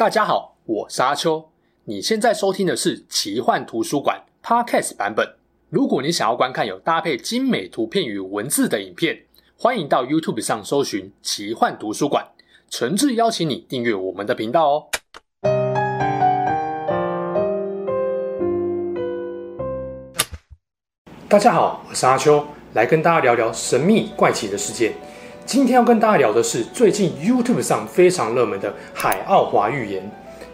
大家好，我是阿秋。你现在收听的是奇幻图书馆 Podcast 版本。如果你想要观看有搭配精美图片与文字的影片，欢迎到 YouTube 上搜寻奇幻图书馆。诚挚邀请你订阅我们的频道哦。大家好，我是阿秋，来跟大家聊聊神秘怪奇的世界。今天要跟大家聊的是最近 YouTube 上非常热门的《海奥华预言》，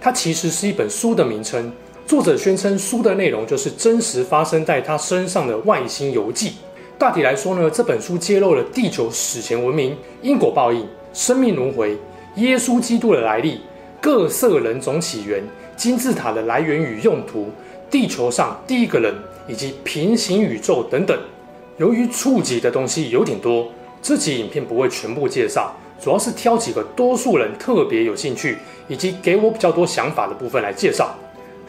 它其实是一本书的名称。作者宣称书的内容就是真实发生在他身上的外星游记。大体来说呢，这本书揭露了地球史前文明、因果报应、生命轮回、耶稣基督的来历、各色人种起源、金字塔的来源与用途、地球上第一个人以及平行宇宙等等。由于触及的东西有点多。这集影片不会全部介绍，主要是挑几个多数人特别有兴趣，以及给我比较多想法的部分来介绍。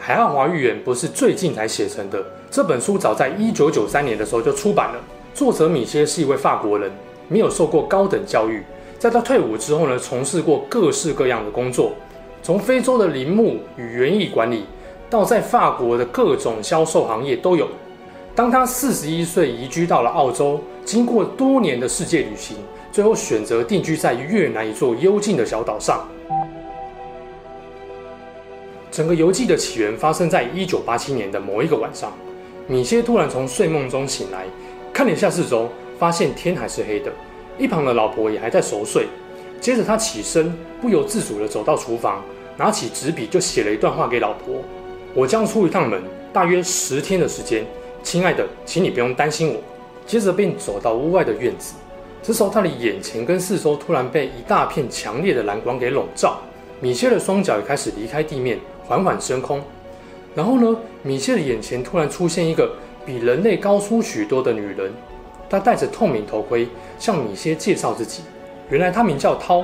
《海岸华预言》不是最近才写成的，这本书早在一九九三年的时候就出版了。作者米歇是一位法国人，没有受过高等教育，在他退伍之后呢，从事过各式各样的工作，从非洲的林木与园艺管理，到在法国的各种销售行业都有。当他四十一岁移居到了澳洲，经过多年的世界旅行，最后选择定居在越南一座幽静的小岛上。整个游记的起源发生在一九八七年的某一个晚上，米歇突然从睡梦中醒来，看了一下四周，发现天还是黑的，一旁的老婆也还在熟睡。接着他起身，不由自主地走到厨房，拿起纸笔就写了一段话给老婆：“我将出一趟门，大约十天的时间。”亲爱的，请你不用担心我。接着便走到屋外的院子，这时候他的眼前跟四周突然被一大片强烈的蓝光给笼罩，米歇的双脚也开始离开地面，缓缓升空。然后呢，米歇的眼前突然出现一个比人类高出许多的女人，她戴着透明头盔，向米歇介绍自己。原来她名叫涛，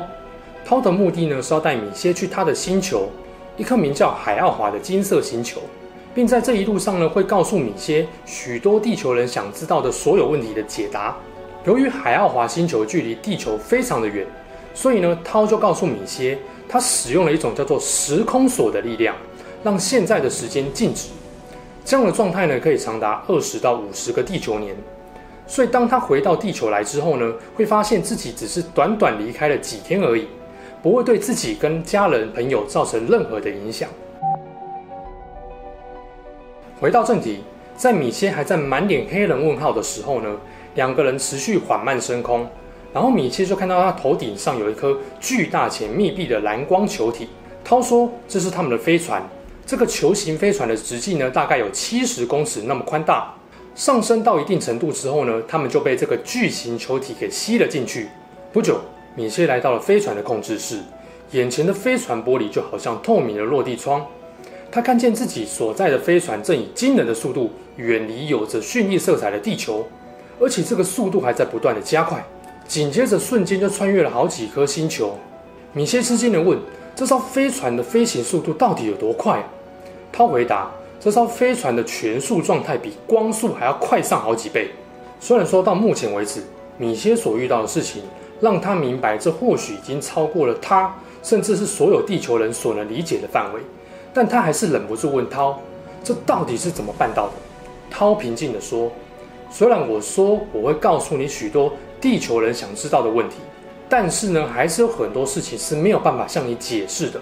涛的目的呢是要带米歇去她的星球，一颗名叫海奥华的金色星球。并在这一路上呢，会告诉米歇许多地球人想知道的所有问题的解答。由于海奥华星球距离地球非常的远，所以呢，涛就告诉米歇，他使用了一种叫做时空锁的力量，让现在的时间静止。这样的状态呢，可以长达二十到五十个地球年。所以当他回到地球来之后呢，会发现自己只是短短离开了几天而已，不会对自己跟家人朋友造成任何的影响。回到正题，在米歇还在满脸黑人问号的时候呢，两个人持续缓慢升空，然后米歇就看到他头顶上有一颗巨大且密闭的蓝光球体。涛说这是他们的飞船，这个球形飞船的直径呢，大概有七十公尺那么宽大。上升到一定程度之后呢，他们就被这个巨型球体给吸了进去。不久，米歇来到了飞船的控制室，眼前的飞船玻璃就好像透明的落地窗。他看见自己所在的飞船正以惊人的速度远离有着绚丽色彩的地球，而且这个速度还在不断的加快。紧接着，瞬间就穿越了好几颗星球。米歇吃惊地问：“这艘飞船的飞行速度到底有多快他？”回答：“这艘飞船的全速状态比光速还要快上好几倍。”虽然说到目前为止，米歇所遇到的事情让他明白，这或许已经超过了他，甚至是所有地球人所能理解的范围。但他还是忍不住问涛：“这到底是怎么办到的？”涛平静地说：“虽然我说我会告诉你许多地球人想知道的问题，但是呢，还是有很多事情是没有办法向你解释的。”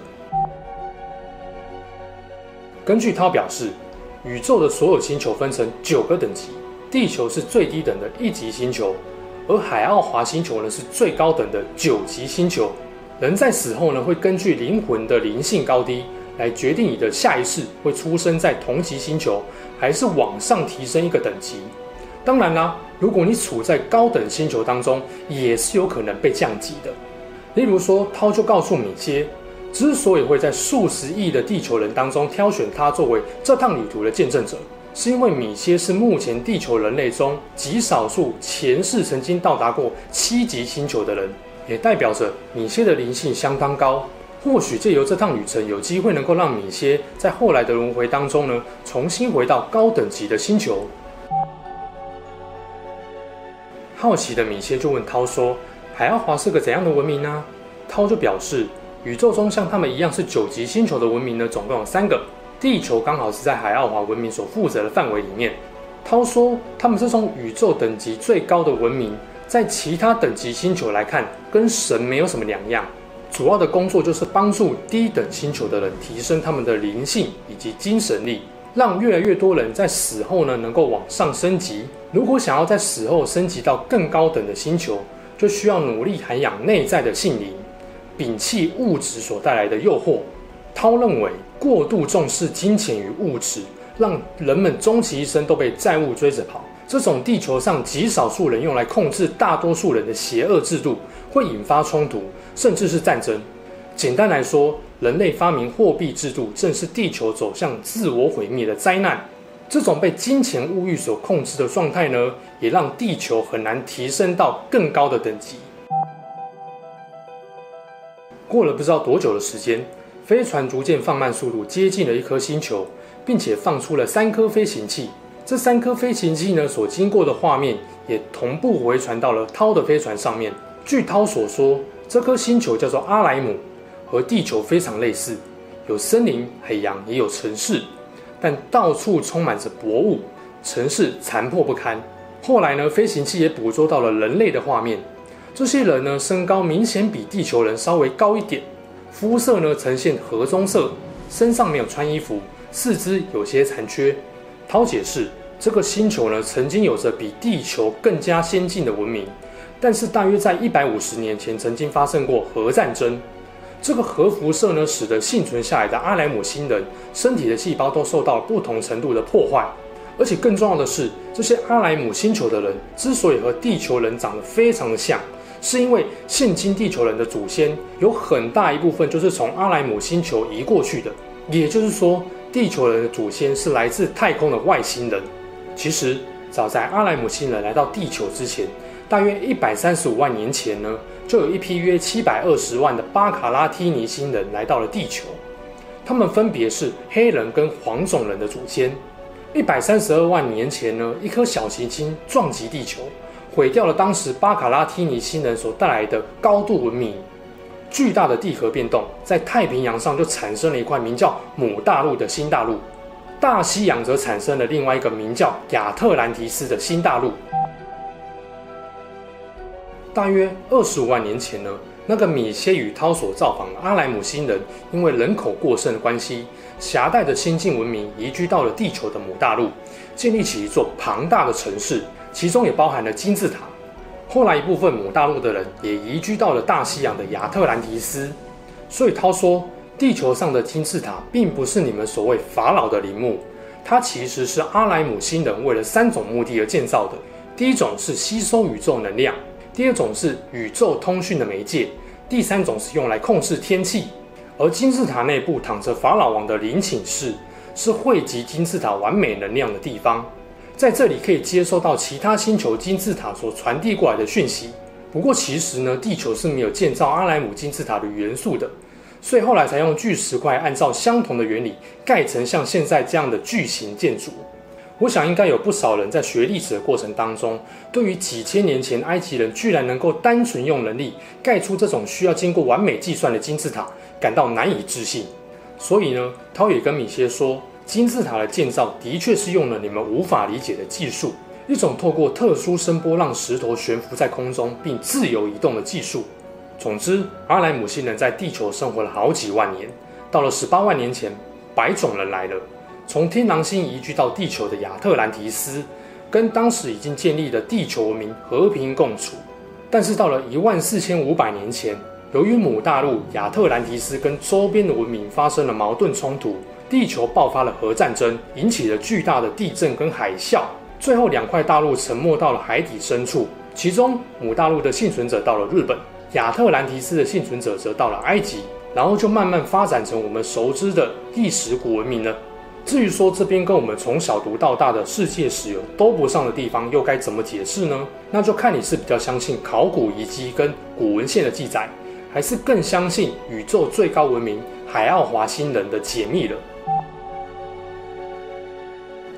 根据涛表示，宇宙的所有星球分成九个等级，地球是最低等的一级星球，而海奥华星球呢是最高等的九级星球。人在死后呢，会根据灵魂的灵性高低。来决定你的下一世会出生在同级星球，还是往上提升一个等级。当然啦，如果你处在高等星球当中，也是有可能被降级的。例如说，涛就告诉米歇，之所以会在数十亿的地球人当中挑选他作为这趟旅途的见证者，是因为米歇是目前地球人类中极少数前世曾经到达过七级星球的人，也代表着米歇的灵性相当高。或许借由这趟旅程，有机会能够让米歇在后来的轮回当中呢，重新回到高等级的星球。好奇的米歇就问涛说：“海奥华是个怎样的文明呢？”涛就表示：“宇宙中像他们一样是九级星球的文明呢，总共有三个。地球刚好是在海奥华文明所负责的范围里面。涛说他们是从宇宙等级最高的文明，在其他等级星球来看，跟神没有什么两样。主要的工作就是帮助低等星球的人提升他们的灵性以及精神力，让越来越多人在死后呢能够往上升级。如果想要在死后升级到更高等的星球，就需要努力涵养内在的性灵，摒弃物质所带来的诱惑。涛认为，过度重视金钱与物质，让人们终其一生都被债务追着跑。这种地球上极少数人用来控制大多数人的邪恶制度，会引发冲突，甚至是战争。简单来说，人类发明货币制度，正是地球走向自我毁灭的灾难。这种被金钱物欲所控制的状态呢，也让地球很难提升到更高的等级。过了不知道多久的时间，飞船逐渐放慢速度，接近了一颗星球，并且放出了三颗飞行器。这三颗飞行器呢，所经过的画面也同步回传到了涛的飞船上面。据涛所说，这颗星球叫做阿莱姆，和地球非常类似，有森林、海洋，也有城市，但到处充满着薄雾，城市残破不堪。后来呢，飞行器也捕捉到了人类的画面。这些人呢，身高明显比地球人稍微高一点，肤色呢呈现褐棕色，身上没有穿衣服，四肢有些残缺。涛解释，这个星球呢，曾经有着比地球更加先进的文明，但是大约在一百五十年前，曾经发生过核战争。这个核辐射呢，使得幸存下来的阿莱姆星人身体的细胞都受到不同程度的破坏。而且更重要的是，这些阿莱姆星球的人之所以和地球人长得非常的像，是因为现今地球人的祖先有很大一部分就是从阿莱姆星球移过去的，也就是说。地球人的祖先是来自太空的外星人。其实，早在阿莱姆星人来到地球之前，大约一百三十五万年前呢，就有一批约七百二十万的巴卡拉提尼星人来到了地球。他们分别是黑人跟黄种人的祖先。一百三十二万年前呢，一颗小行星撞击地球，毁掉了当时巴卡拉提尼星人所带来的高度文明。巨大的地壳变动，在太平洋上就产生了一块名叫母大陆的新大陆，大西洋则产生了另外一个名叫亚特兰提斯的新大陆。大约二十五万年前呢，那个米歇与涛所造访的阿莱姆星人，因为人口过剩的关系，携带着先进文明移居到了地球的母大陆，建立起一座庞大的城市，其中也包含了金字塔。后来一部分母大陆的人也移居到了大西洋的亚特兰提斯，所以涛说，地球上的金字塔并不是你们所谓法老的陵墓，它其实是阿莱姆星人为了三种目的而建造的。第一种是吸收宇宙能量，第二种是宇宙通讯的媒介，第三种是用来控制天气。而金字塔内部躺着法老王的陵寝室，是汇集金字塔完美能量的地方。在这里可以接收到其他星球金字塔所传递过来的讯息。不过其实呢，地球是没有建造阿莱姆金字塔的元素的，所以后来才用巨石块按照相同的原理盖成像现在这样的巨型建筑。我想应该有不少人在学历史的过程当中，对于几千年前埃及人居然能够单纯用能力盖出这种需要经过完美计算的金字塔，感到难以置信。所以呢，涛也跟米歇说。金字塔的建造的确是用了你们无法理解的技术，一种透过特殊声波让石头悬浮在空中并自由移动的技术。总之，阿莱姆星人在地球生活了好几万年，到了十八万年前，白种人来了，从天狼星移居到地球的亚特兰提斯，跟当时已经建立的地球文明和平共处。但是到了一万四千五百年前，由于母大陆亚特兰提斯跟周边的文明发生了矛盾冲突。地球爆发了核战争，引起了巨大的地震跟海啸，最后两块大陆沉没到了海底深处。其中母大陆的幸存者到了日本，亚特兰提斯的幸存者则到了埃及，然后就慢慢发展成我们熟知的历史古文明了。至于说这边跟我们从小读到大的世界史有都不上的地方，又该怎么解释呢？那就看你是比较相信考古遗迹跟古文献的记载，还是更相信宇宙最高文明海奥华星人的解密了。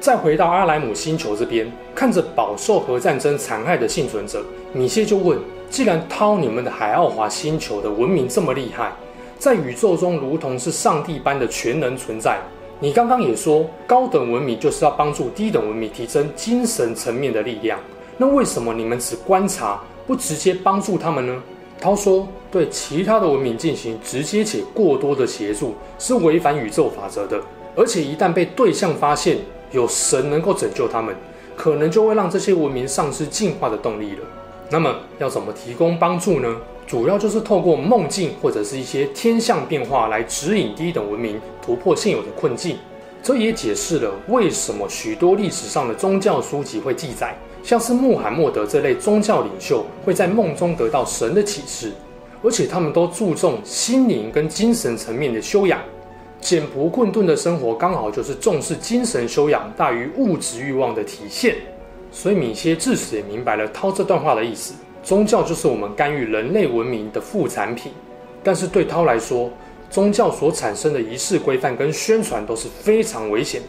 再回到阿莱姆星球这边，看着饱受核战争残害的幸存者，米歇就问：既然涛你们的海奥华星球的文明这么厉害，在宇宙中如同是上帝般的全能存在。你刚刚也说，高等文明就是要帮助低等文明提升精神层面的力量。那为什么你们只观察，不直接帮助他们呢？涛说，对其他的文明进行直接且过多的协助，是违反宇宙法则的。而且一旦被对象发现，有神能够拯救他们，可能就会让这些文明丧失进化的动力了。那么要怎么提供帮助呢？主要就是透过梦境或者是一些天象变化来指引低等文明突破现有的困境。这也解释了为什么许多历史上的宗教书籍会记载，像是穆罕默德这类宗教领袖会在梦中得到神的启示，而且他们都注重心灵跟精神层面的修养。简朴困顿的生活刚好就是重视精神修养大于物质欲望的体现。所以米歇至此也明白了涛这段话的意思。宗教就是我们干预人类文明的副产品，但是对涛来说，宗教所产生的仪式规范跟宣传都是非常危险的。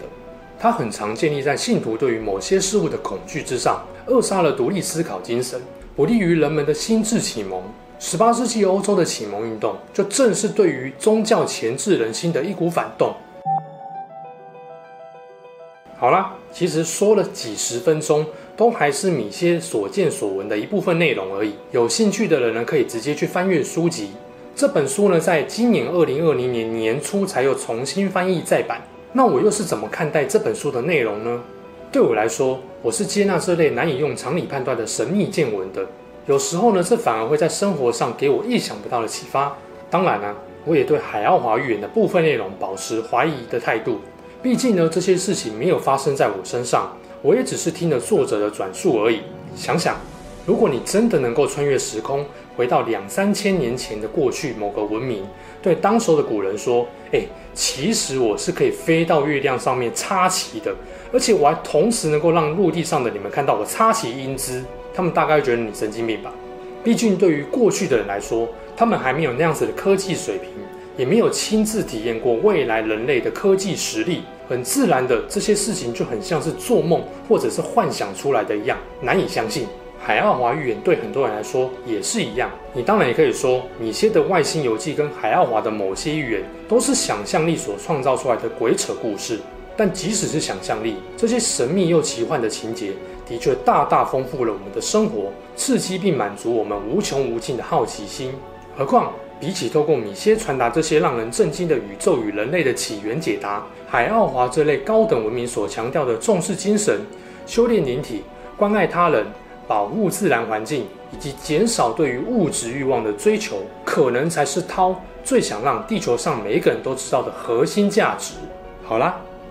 它很常建立在信徒对于某些事物的恐惧之上，扼杀了独立思考精神，不利于人们的心智启蒙。十八世纪欧洲的启蒙运动，就正是对于宗教钳制人心的一股反动。好啦，其实说了几十分钟。都还是米歇所见所闻的一部分内容而已。有兴趣的人呢，可以直接去翻阅书籍。这本书呢，在今年二零二零年年初才又重新翻译再版。那我又是怎么看待这本书的内容呢？对我来说，我是接纳这类难以用常理判断的神秘见闻的。有时候呢，这反而会在生活上给我意想不到的启发。当然呢，我也对海奥华预言的部分内容保持怀疑的态度。毕竟呢，这些事情没有发生在我身上。我也只是听了作者的转述而已。想想，如果你真的能够穿越时空，回到两三千年前的过去某个文明，对当时的古人说：“哎，其实我是可以飞到月亮上面插旗的，而且我还同时能够让陆地上的你们看到我插旗英姿。”他们大概觉得你神经病吧？毕竟对于过去的人来说，他们还没有那样子的科技水平，也没有亲自体验过未来人类的科技实力。很自然的，这些事情就很像是做梦或者是幻想出来的一样，难以相信。海奥华预言对很多人来说也是一样。你当然也可以说，米歇的外星游记跟海奥华的某些预言都是想象力所创造出来的鬼扯故事。但即使是想象力，这些神秘又奇幻的情节，的确大大丰富了我们的生活，刺激并满足我们无穷无尽的好奇心。何况，比起透过米歇传达这些让人震惊的宇宙与人类的起源解答，海奥华这类高等文明所强调的重视精神、修炼灵体、关爱他人、保护自然环境以及减少对于物质欲望的追求，可能才是涛最想让地球上每一个人都知道的核心价值。好啦，